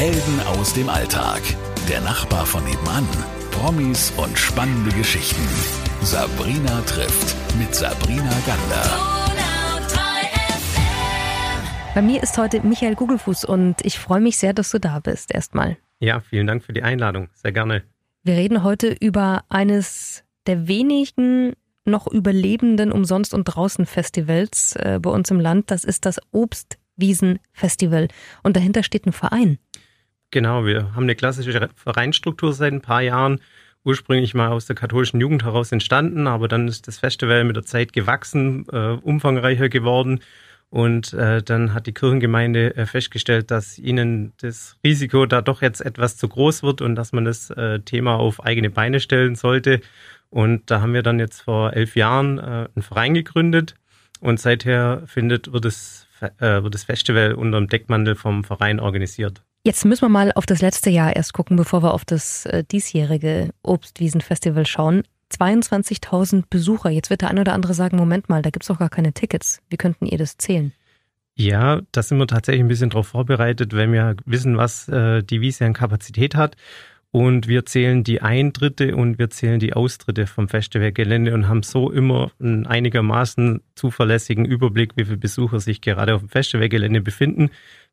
Helden aus dem Alltag. Der Nachbar von nebenan. Promis und spannende Geschichten. Sabrina trifft mit Sabrina Gander. Bei mir ist heute Michael Gugelfuß und ich freue mich sehr, dass du da bist. Erstmal. Ja, vielen Dank für die Einladung. Sehr gerne. Wir reden heute über eines der wenigen noch überlebenden Umsonst- und Draußen-Festivals äh, bei uns im Land. Das ist das Obstwiesen-Festival. Und dahinter steht ein Verein. Genau, wir haben eine klassische Vereinsstruktur seit ein paar Jahren. Ursprünglich mal aus der katholischen Jugend heraus entstanden, aber dann ist das Festival mit der Zeit gewachsen, äh, umfangreicher geworden und äh, dann hat die Kirchengemeinde äh, festgestellt, dass ihnen das Risiko da doch jetzt etwas zu groß wird und dass man das äh, Thema auf eigene Beine stellen sollte. Und da haben wir dann jetzt vor elf Jahren äh, einen Verein gegründet und seither findet, wird, es, äh, wird das Festival unter dem Deckmantel vom Verein organisiert. Jetzt müssen wir mal auf das letzte Jahr erst gucken, bevor wir auf das äh, diesjährige Obstwiesenfestival schauen. 22.000 Besucher. Jetzt wird der eine oder andere sagen, Moment mal, da gibt es doch gar keine Tickets. Wie könnten ihr das zählen? Ja, da sind wir tatsächlich ein bisschen darauf vorbereitet, wenn wir wissen, was äh, die Wiese an Kapazität hat. Und wir zählen die Eintritte und wir zählen die Austritte vom Festivalgelände und haben so immer einen einigermaßen zuverlässigen Überblick, wie viele Besucher sich gerade auf dem Festivalgelände befinden,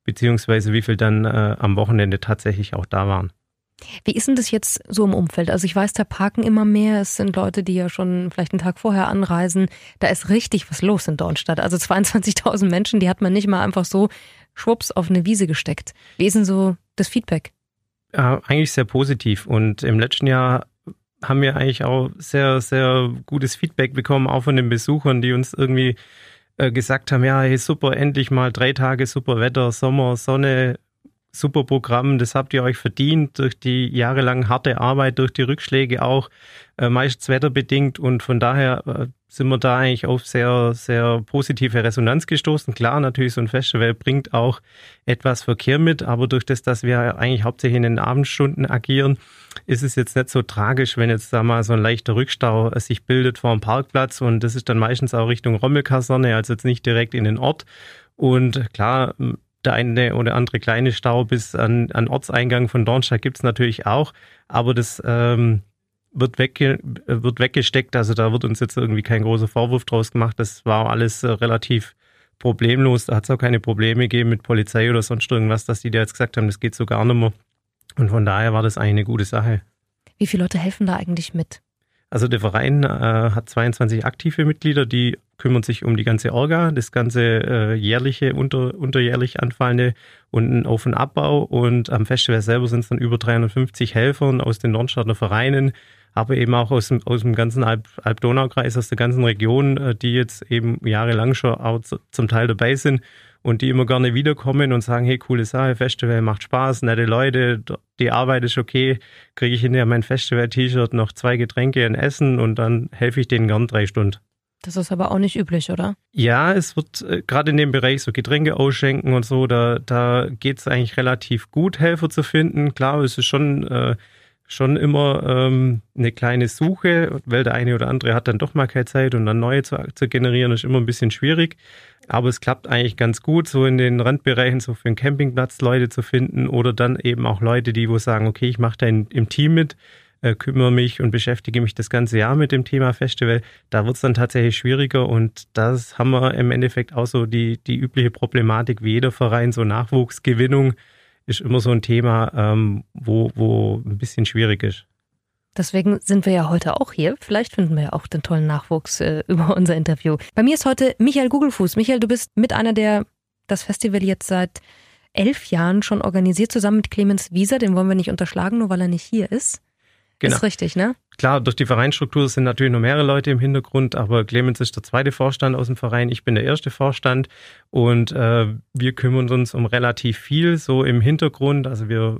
beziehungsweise wie viel dann äh, am Wochenende tatsächlich auch da waren. Wie ist denn das jetzt so im Umfeld? Also ich weiß, da parken immer mehr. Es sind Leute, die ja schon vielleicht einen Tag vorher anreisen. Da ist richtig was los in Dornstadt. Also 22.000 Menschen, die hat man nicht mal einfach so schwupps auf eine Wiese gesteckt. Wie ist denn so das Feedback? Ja, eigentlich sehr positiv. Und im letzten Jahr haben wir eigentlich auch sehr, sehr gutes Feedback bekommen, auch von den Besuchern, die uns irgendwie äh, gesagt haben, ja, hey, super, endlich mal drei Tage super Wetter, Sommer, Sonne, super Programm, das habt ihr euch verdient durch die jahrelang harte Arbeit, durch die Rückschläge auch, äh, meistens wetterbedingt und von daher äh, sind wir da eigentlich auf sehr, sehr positive Resonanz gestoßen. Klar, natürlich so ein Festival bringt auch etwas Verkehr mit, aber durch das, dass wir eigentlich hauptsächlich in den Abendstunden agieren, ist es jetzt nicht so tragisch, wenn jetzt da mal so ein leichter Rückstau äh, sich bildet vor dem Parkplatz und das ist dann meistens auch Richtung Rommelkaserne, also jetzt nicht direkt in den Ort. Und klar, der eine oder andere kleine Stau bis an, an Ortseingang von Dornstadt gibt es natürlich auch, aber das ähm, wird, wegge wird weggesteckt. Also da wird uns jetzt irgendwie kein großer Vorwurf draus gemacht. Das war alles äh, relativ problemlos. Da hat es auch keine Probleme gegeben mit Polizei oder sonst irgendwas, dass die da jetzt gesagt haben, das geht so gar nicht mehr. Und von daher war das eigentlich eine gute Sache. Wie viele Leute helfen da eigentlich mit? Also der Verein äh, hat 22 aktive Mitglieder, die kümmern sich um die ganze Orga, das ganze äh, jährliche, unter, unterjährlich anfallende und einen Auf- und Abbau. Und am Festival selber sind es dann über 350 Helfern aus den Nordstadter Vereinen, aber eben auch aus dem, aus dem ganzen Alp-Donau-Kreis, aus der ganzen Region, äh, die jetzt eben jahrelang schon auch zum Teil dabei sind und die immer gerne wiederkommen und sagen, hey, coole Sache, Festival macht Spaß, nette Leute, die Arbeit ist okay, kriege ich hinterher mein Festival-T-Shirt, noch zwei Getränke, ein Essen und dann helfe ich denen gern drei Stunden. Das ist aber auch nicht üblich, oder? Ja, es wird äh, gerade in dem Bereich so Getränke ausschenken und so, da, da geht es eigentlich relativ gut, Helfer zu finden. Klar, es ist schon, äh, schon immer ähm, eine kleine Suche, weil der eine oder andere hat dann doch mal keine Zeit und dann neue zu, zu generieren, ist immer ein bisschen schwierig. Aber es klappt eigentlich ganz gut, so in den Randbereichen so für einen Campingplatz Leute zu finden oder dann eben auch Leute, die wo sagen, okay, ich mache da in, im Team mit, äh, kümmere mich und beschäftige mich das ganze Jahr mit dem Thema Festival. Da wird es dann tatsächlich schwieriger und das haben wir im Endeffekt auch so die, die übliche Problematik wie jeder Verein, so Nachwuchsgewinnung ist immer so ein Thema, ähm, wo, wo ein bisschen schwierig ist. Deswegen sind wir ja heute auch hier. Vielleicht finden wir ja auch den tollen Nachwuchs äh, über unser Interview. Bei mir ist heute Michael Gugelfuß. Michael, du bist mit einer, der das Festival jetzt seit elf Jahren schon organisiert, zusammen mit Clemens Wieser. Den wollen wir nicht unterschlagen, nur weil er nicht hier ist. Genau. Ist richtig, ne? Klar, durch die Vereinsstruktur sind natürlich noch mehrere Leute im Hintergrund, aber Clemens ist der zweite Vorstand aus dem Verein, ich bin der erste Vorstand und äh, wir kümmern uns um relativ viel so im Hintergrund. Also wir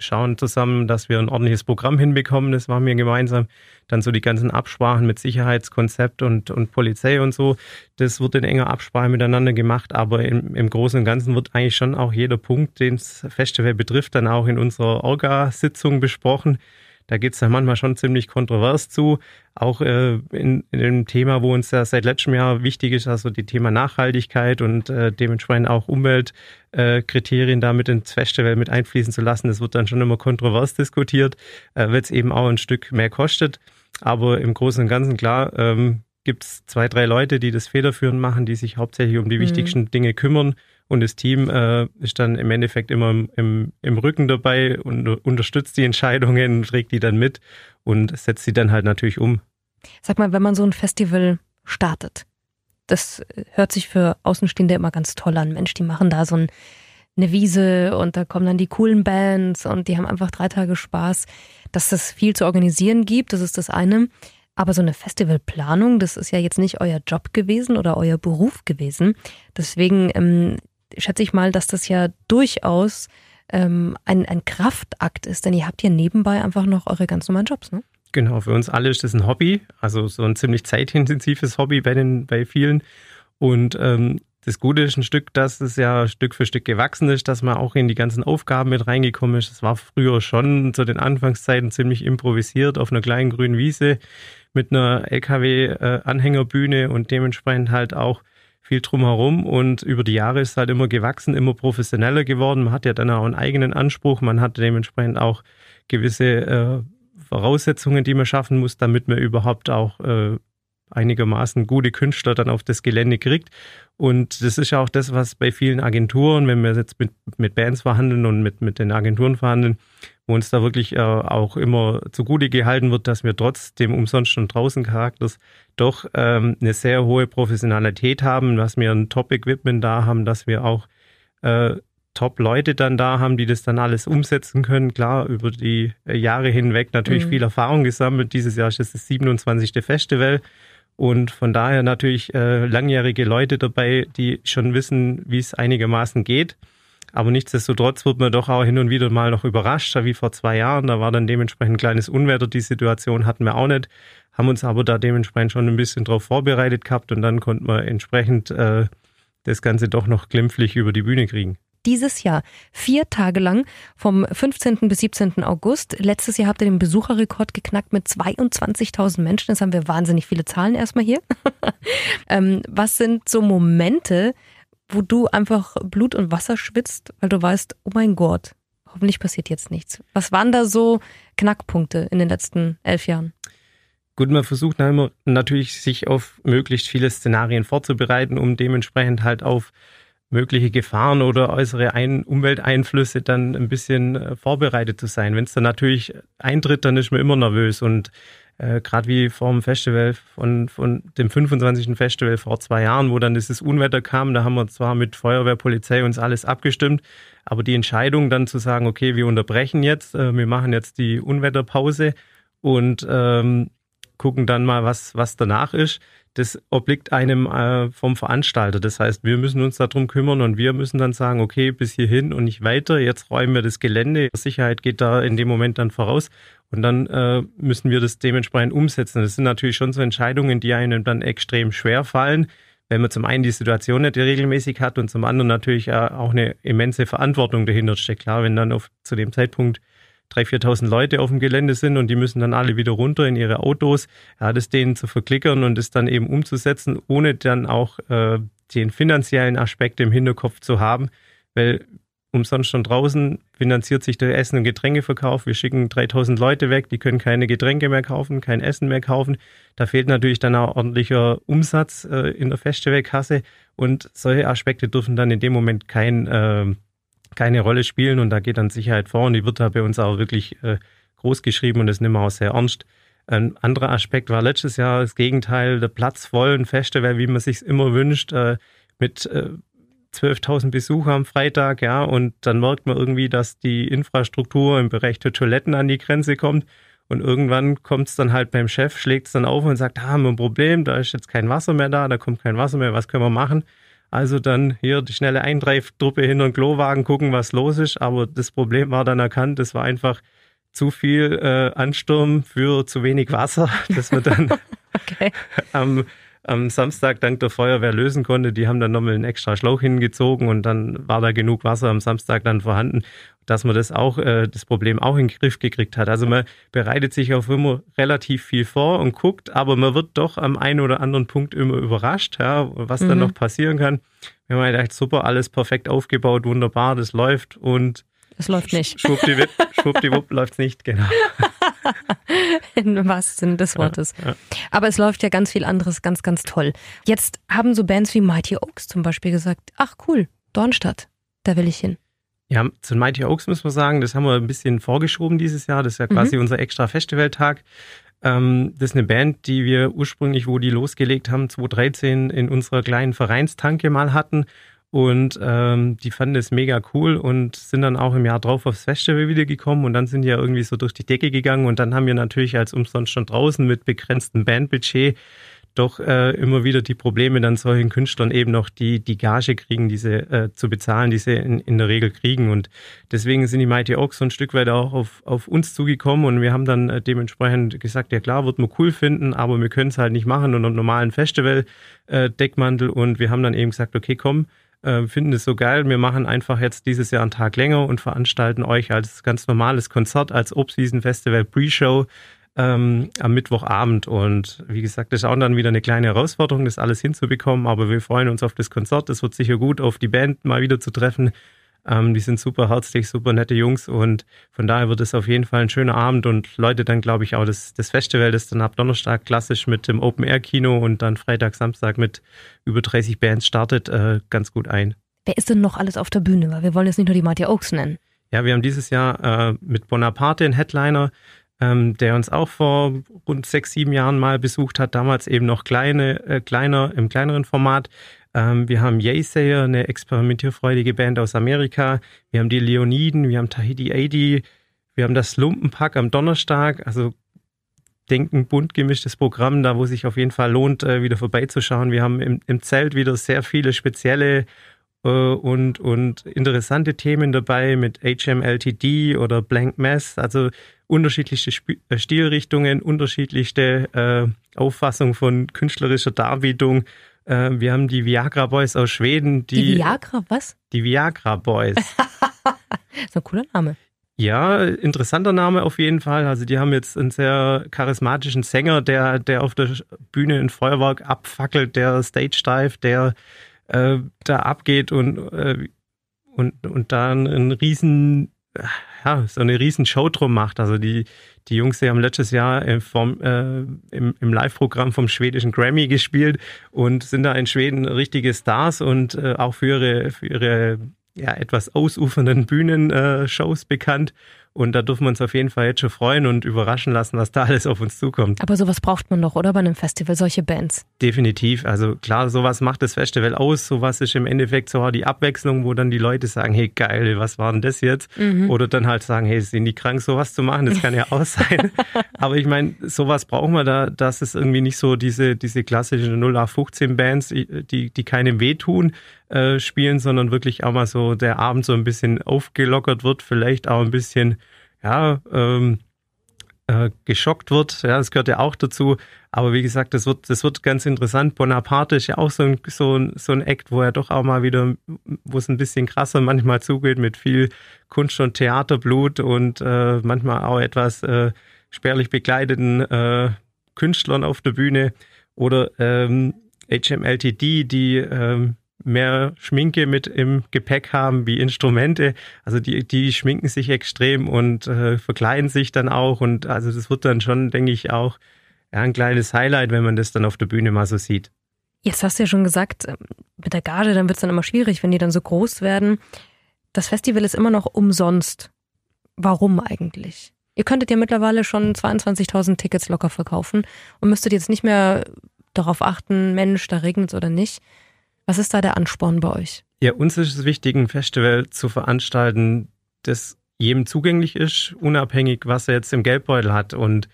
schauen zusammen, dass wir ein ordentliches Programm hinbekommen. Das machen wir gemeinsam. Dann so die ganzen Absprachen mit Sicherheitskonzept und, und Polizei und so. Das wird in enger Absprache miteinander gemacht. Aber im, im Großen und Ganzen wird eigentlich schon auch jeder Punkt, den das Festival betrifft, dann auch in unserer Orga-Sitzung besprochen. Da geht es dann manchmal schon ziemlich kontrovers zu. Auch äh, in, in dem Thema, wo uns ja seit letztem Jahr wichtig ist, also die Thema Nachhaltigkeit und äh, dementsprechend auch Umweltkriterien äh, damit ins Festival mit einfließen zu lassen. Das wird dann schon immer kontrovers diskutiert, äh, weil es eben auch ein Stück mehr kostet. Aber im Großen und Ganzen klar, ähm, gibt es zwei, drei Leute, die das federführend machen, die sich hauptsächlich um die mhm. wichtigsten Dinge kümmern. Und das Team äh, ist dann im Endeffekt immer im, im, Rücken dabei und unterstützt die Entscheidungen, trägt die dann mit und setzt sie dann halt natürlich um. Sag mal, wenn man so ein Festival startet, das hört sich für Außenstehende immer ganz toll an. Mensch, die machen da so ein, eine Wiese und da kommen dann die coolen Bands und die haben einfach drei Tage Spaß. Dass es viel zu organisieren gibt, das ist das eine. Aber so eine Festivalplanung, das ist ja jetzt nicht euer Job gewesen oder euer Beruf gewesen. Deswegen ähm, schätze ich mal, dass das ja durchaus ähm, ein, ein Kraftakt ist, denn ihr habt ja nebenbei einfach noch eure ganz normalen Jobs, ne? Genau, für uns alle ist das ein Hobby, also so ein ziemlich zeitintensives Hobby bei den bei vielen. Und ähm, das Gute ist ein Stück, dass es ja Stück für Stück gewachsen ist, dass man auch in die ganzen Aufgaben mit reingekommen ist. Es war früher schon zu den Anfangszeiten ziemlich improvisiert auf einer kleinen grünen Wiese mit einer LKW-Anhängerbühne und dementsprechend halt auch viel drumherum und über die Jahre ist halt immer gewachsen, immer professioneller geworden. Man hat ja dann auch einen eigenen Anspruch, man hat dementsprechend auch gewisse äh, Voraussetzungen, die man schaffen muss, damit man überhaupt auch äh, einigermaßen gute Künstler dann auf das Gelände kriegt. Und das ist ja auch das, was bei vielen Agenturen, wenn wir jetzt mit, mit Bands verhandeln und mit, mit den Agenturen verhandeln, wo uns da wirklich äh, auch immer zugute gehalten wird, dass wir trotz dem umsonst und draußen Charakters doch ähm, eine sehr hohe Professionalität haben, dass wir ein Top-Equipment da haben, dass wir auch äh, Top-Leute dann da haben, die das dann alles umsetzen können. Klar, über die Jahre hinweg natürlich mhm. viel Erfahrung gesammelt. Dieses Jahr ist es das 27. Festival. Und von daher natürlich äh, langjährige Leute dabei, die schon wissen, wie es einigermaßen geht. Aber nichtsdestotrotz wird man doch auch hin und wieder mal noch überrascht, wie vor zwei Jahren. Da war dann dementsprechend ein kleines Unwetter. Die Situation hatten wir auch nicht, haben uns aber da dementsprechend schon ein bisschen darauf vorbereitet gehabt und dann konnten wir entsprechend äh, das Ganze doch noch glimpflich über die Bühne kriegen dieses Jahr. Vier Tage lang, vom 15. bis 17. August. Letztes Jahr habt ihr den Besucherrekord geknackt mit 22.000 Menschen. Das haben wir wahnsinnig viele Zahlen erstmal hier. ähm, was sind so Momente, wo du einfach Blut und Wasser schwitzt, weil du weißt, oh mein Gott, hoffentlich passiert jetzt nichts. Was waren da so Knackpunkte in den letzten elf Jahren? Gut, man versucht natürlich, sich auf möglichst viele Szenarien vorzubereiten, um dementsprechend halt auf mögliche Gefahren oder äußere Ein Umwelteinflüsse dann ein bisschen äh, vorbereitet zu sein. Wenn es dann natürlich eintritt, dann ist man immer nervös und äh, gerade wie vor dem Festival von, von dem 25. Festival vor zwei Jahren, wo dann dieses Unwetter kam, da haben wir zwar mit Feuerwehr, Polizei uns alles abgestimmt, aber die Entscheidung dann zu sagen, okay, wir unterbrechen jetzt, äh, wir machen jetzt die Unwetterpause und ähm, gucken dann mal, was, was danach ist, das obliegt einem äh, vom Veranstalter. Das heißt, wir müssen uns darum kümmern und wir müssen dann sagen, okay, bis hierhin und nicht weiter. Jetzt räumen wir das Gelände. Sicherheit geht da in dem Moment dann voraus. Und dann äh, müssen wir das dementsprechend umsetzen. Das sind natürlich schon so Entscheidungen, die einem dann extrem schwer fallen, wenn man zum einen die Situation nicht regelmäßig hat und zum anderen natürlich äh, auch eine immense Verantwortung dahinter steckt. Klar, wenn dann auf, zu dem Zeitpunkt 3.000, 4.000 Leute auf dem Gelände sind und die müssen dann alle wieder runter in ihre Autos, ja, das denen zu verklickern und es dann eben umzusetzen, ohne dann auch äh, den finanziellen Aspekt im Hinterkopf zu haben, weil umsonst schon draußen finanziert sich der Essen- und Getränkeverkauf. Wir schicken 3000 Leute weg, die können keine Getränke mehr kaufen, kein Essen mehr kaufen. Da fehlt natürlich dann auch ordentlicher Umsatz äh, in der Festivalkasse und solche Aspekte dürfen dann in dem Moment kein äh, keine Rolle spielen und da geht dann Sicherheit vor und die wird da bei uns auch wirklich äh, groß geschrieben und das nehmen wir auch sehr ernst. Ein anderer Aspekt war letztes Jahr das Gegenteil, der Platz voll, ein Festival, wie man sich immer wünscht, äh, mit äh, 12.000 Besucher am Freitag, ja, und dann merkt man irgendwie, dass die Infrastruktur im Bereich der Toiletten an die Grenze kommt und irgendwann kommt es dann halt beim Chef, schlägt es dann auf und sagt, da haben wir ein Problem, da ist jetzt kein Wasser mehr da, da kommt kein Wasser mehr, was können wir machen? Also dann hier die schnelle Eintreiftruppe hinter den Klowagen gucken, was los ist. Aber das Problem war dann erkannt, es war einfach zu viel äh, Ansturm für zu wenig Wasser, dass wir dann okay. am am Samstag dank der Feuerwehr lösen konnte. Die haben dann nochmal einen extra Schlauch hingezogen und dann war da genug Wasser am Samstag dann vorhanden, dass man das auch, äh, das Problem auch in den Griff gekriegt hat. Also man bereitet sich auf immer relativ viel vor und guckt, aber man wird doch am einen oder anderen Punkt immer überrascht, ja, was mhm. dann noch passieren kann. Wir haben gedacht, super, alles perfekt aufgebaut, wunderbar, das läuft und es läuft nicht. Schwuppdiwupp, schwuppdiwupp läuft es nicht, genau. In wahrsten Sinne des Wortes. Ja, ja. Aber es läuft ja ganz viel anderes ganz, ganz toll. Jetzt haben so Bands wie Mighty Oaks zum Beispiel gesagt, ach cool, Dornstadt, da will ich hin. Ja, zu Mighty Oaks muss man sagen, das haben wir ein bisschen vorgeschoben dieses Jahr. Das ist ja quasi mhm. unser extra Festivaltag. Ähm, das ist eine Band, die wir ursprünglich, wo die losgelegt haben, 2013 in unserer kleinen Vereinstanke mal hatten. Und ähm, die fanden es mega cool und sind dann auch im Jahr drauf aufs Festival wieder gekommen und dann sind die ja irgendwie so durch die Decke gegangen und dann haben wir natürlich als umsonst schon draußen mit begrenztem Bandbudget doch äh, immer wieder die Probleme, dann solchen Künstlern eben noch die, die Gage kriegen, diese äh, zu bezahlen, die sie in, in der Regel kriegen. Und deswegen sind die Mighty Oaks so ein Stück weit auch auf, auf uns zugekommen und wir haben dann äh, dementsprechend gesagt, ja klar, wird man cool finden, aber wir können es halt nicht machen unter einem normalen Festival-Deckmantel. Äh, und wir haben dann eben gesagt, okay, komm, äh, finden es so geil. Wir machen einfach jetzt dieses Jahr einen Tag länger und veranstalten euch als ganz normales Konzert, als Obseason Festival Pre-Show ähm, am Mittwochabend. Und wie gesagt, das ist auch dann wieder eine kleine Herausforderung, das alles hinzubekommen. Aber wir freuen uns auf das Konzert. Es wird sicher gut, auf die Band mal wieder zu treffen. Ähm, die sind super herzlich, super nette Jungs und von daher wird es auf jeden Fall ein schöner Abend und Leute dann, glaube ich, auch das, das Festival, das dann ab Donnerstag klassisch mit dem Open-Air-Kino und dann Freitag, Samstag mit über 30 Bands startet, äh, ganz gut ein. Wer ist denn noch alles auf der Bühne? Weil wir wollen jetzt nicht nur die Mighty Oaks nennen. Ja, wir haben dieses Jahr äh, mit Bonaparte einen Headliner, ähm, der uns auch vor rund sechs, sieben Jahren mal besucht hat, damals eben noch kleine, äh, kleiner, im kleineren Format. Ähm, wir haben Yaysayer, eine experimentierfreudige Band aus Amerika. Wir haben die Leoniden, wir haben Tahiti 80, wir haben das Lumpenpack am Donnerstag. Also denken bunt gemischtes Programm, da wo sich auf jeden Fall lohnt, äh, wieder vorbeizuschauen. Wir haben im, im Zelt wieder sehr viele spezielle äh, und, und interessante Themen dabei mit HMLTD oder Blank Mass, also unterschiedlichste Sp äh, Stilrichtungen, unterschiedlichste äh, Auffassung von künstlerischer Darbietung. Äh, wir haben die Viagra Boys aus Schweden. Die, die Viagra, was? Die Viagra Boys. so ein cooler Name. Ja, interessanter Name auf jeden Fall. Also die haben jetzt einen sehr charismatischen Sänger, der, der auf der Bühne ein Feuerwerk abfackelt, der Stage Dive, der äh, da abgeht und, äh, und, und da einen riesen, ja, so eine riesen Show drum macht. Also die, die Jungs, die haben letztes Jahr äh, vom, äh, im, im Live-Programm vom schwedischen Grammy gespielt und sind da in Schweden richtige Stars und äh, auch für ihre, für ihre ja, etwas ausufernden Bühnenshows bekannt. Und da dürfen wir uns auf jeden Fall jetzt schon freuen und überraschen lassen, was da alles auf uns zukommt. Aber sowas braucht man doch, oder bei einem Festival, solche Bands? Definitiv. Also klar, sowas macht das Festival aus. Sowas ist im Endeffekt so die Abwechslung, wo dann die Leute sagen, hey geil, was war denn das jetzt? Mhm. Oder dann halt sagen, hey, sind die krank, sowas zu machen? Das kann ja auch sein. Aber ich meine, sowas brauchen wir da, dass es irgendwie nicht so diese, diese klassischen 0815 Bands, die, die keinem wehtun, äh, spielen, sondern wirklich auch mal so der Abend so ein bisschen aufgelockert wird, vielleicht auch ein bisschen, ja, ähm, äh, geschockt wird. Ja, das gehört ja auch dazu. Aber wie gesagt, das wird, das wird ganz interessant. Bonaparte ist ja auch so ein, so ein, so ein Act, wo er doch auch mal wieder, wo es ein bisschen krasser manchmal zugeht mit viel Kunst- und Theaterblut und äh, manchmal auch etwas äh, spärlich bekleideten äh, Künstlern auf der Bühne. Oder ähm, HMLTD, die ähm, mehr Schminke mit im Gepäck haben wie Instrumente. Also die, die schminken sich extrem und äh, verkleiden sich dann auch. Und also das wird dann schon, denke ich, auch ja, ein kleines Highlight, wenn man das dann auf der Bühne mal so sieht. Jetzt hast du ja schon gesagt, ähm, mit der Gage, dann wird es dann immer schwierig, wenn die dann so groß werden. Das Festival ist immer noch umsonst. Warum eigentlich? Ihr könntet ja mittlerweile schon 22.000 Tickets locker verkaufen und müsstet jetzt nicht mehr darauf achten, Mensch, da regnet es oder nicht. Was ist da der Ansporn bei euch? Ja, uns ist es wichtig, ein Festival zu veranstalten, das jedem zugänglich ist, unabhängig, was er jetzt im Geldbeutel hat. Und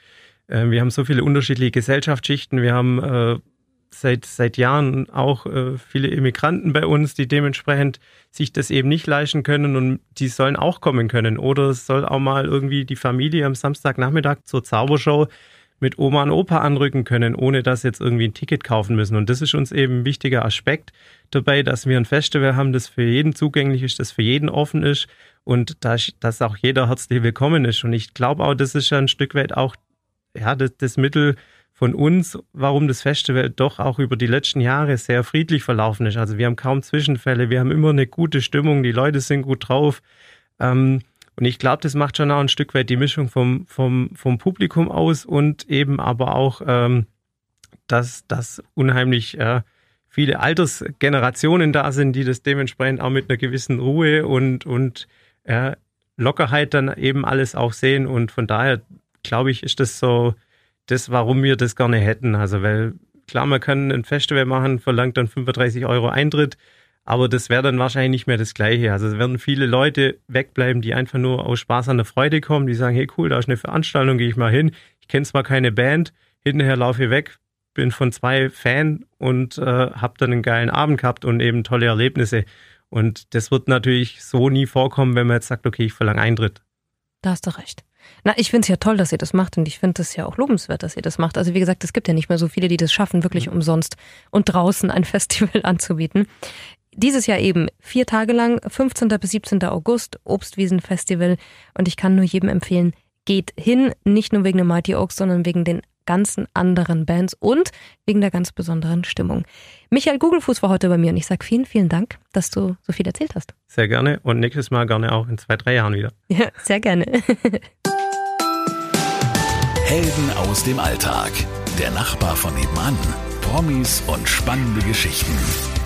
äh, wir haben so viele unterschiedliche Gesellschaftsschichten. Wir haben äh, seit, seit Jahren auch äh, viele Immigranten bei uns, die dementsprechend sich das eben nicht leisten können und die sollen auch kommen können. Oder es soll auch mal irgendwie die Familie am Samstagnachmittag zur Zaubershow mit Oma und Opa anrücken können, ohne dass jetzt irgendwie ein Ticket kaufen müssen. Und das ist uns eben ein wichtiger Aspekt dabei, dass wir ein Festival haben, das für jeden zugänglich ist, das für jeden offen ist und dass, dass auch jeder herzlich willkommen ist. Und ich glaube auch, das ist ja ein Stück weit auch ja, das, das Mittel von uns, warum das Festival doch auch über die letzten Jahre sehr friedlich verlaufen ist. Also wir haben kaum Zwischenfälle, wir haben immer eine gute Stimmung, die Leute sind gut drauf. Ähm, und ich glaube, das macht schon auch ein Stück weit die Mischung vom, vom, vom Publikum aus und eben aber auch, ähm, dass, dass unheimlich äh, viele Altersgenerationen da sind, die das dementsprechend auch mit einer gewissen Ruhe und, und äh, Lockerheit dann eben alles auch sehen. Und von daher glaube ich, ist das so das, warum wir das gerne hätten. Also, weil klar, man kann ein Festival machen, verlangt dann 35 Euro Eintritt, aber das wäre dann wahrscheinlich nicht mehr das Gleiche. Also es werden viele Leute wegbleiben, die einfach nur aus Spaß an der Freude kommen, die sagen, hey cool, da ist eine Veranstaltung, gehe ich mal hin. Ich kenne zwar keine Band, hinterher laufe ich weg, bin von zwei Fan und äh, habe dann einen geilen Abend gehabt und eben tolle Erlebnisse. Und das wird natürlich so nie vorkommen, wenn man jetzt sagt, okay, ich verlange Eintritt. Da hast du recht. Na, ich finde es ja toll, dass ihr das macht und ich finde es ja auch lobenswert, dass ihr das macht. Also wie gesagt, es gibt ja nicht mehr so viele, die das schaffen, wirklich mhm. umsonst und draußen ein Festival anzubieten. Dieses Jahr eben vier Tage lang, 15. bis 17. August, Obstwiesenfestival und ich kann nur jedem empfehlen, geht hin, nicht nur wegen der Mighty Oaks, sondern wegen den ganzen anderen Bands und wegen der ganz besonderen Stimmung. Michael Gugelfuß war heute bei mir und ich sage vielen, vielen Dank, dass du so viel erzählt hast. Sehr gerne und nächstes Mal gerne auch in zwei, drei Jahren wieder. Ja, sehr gerne. Helden aus dem Alltag. Der Nachbar von nebenan. Promis und spannende Geschichten.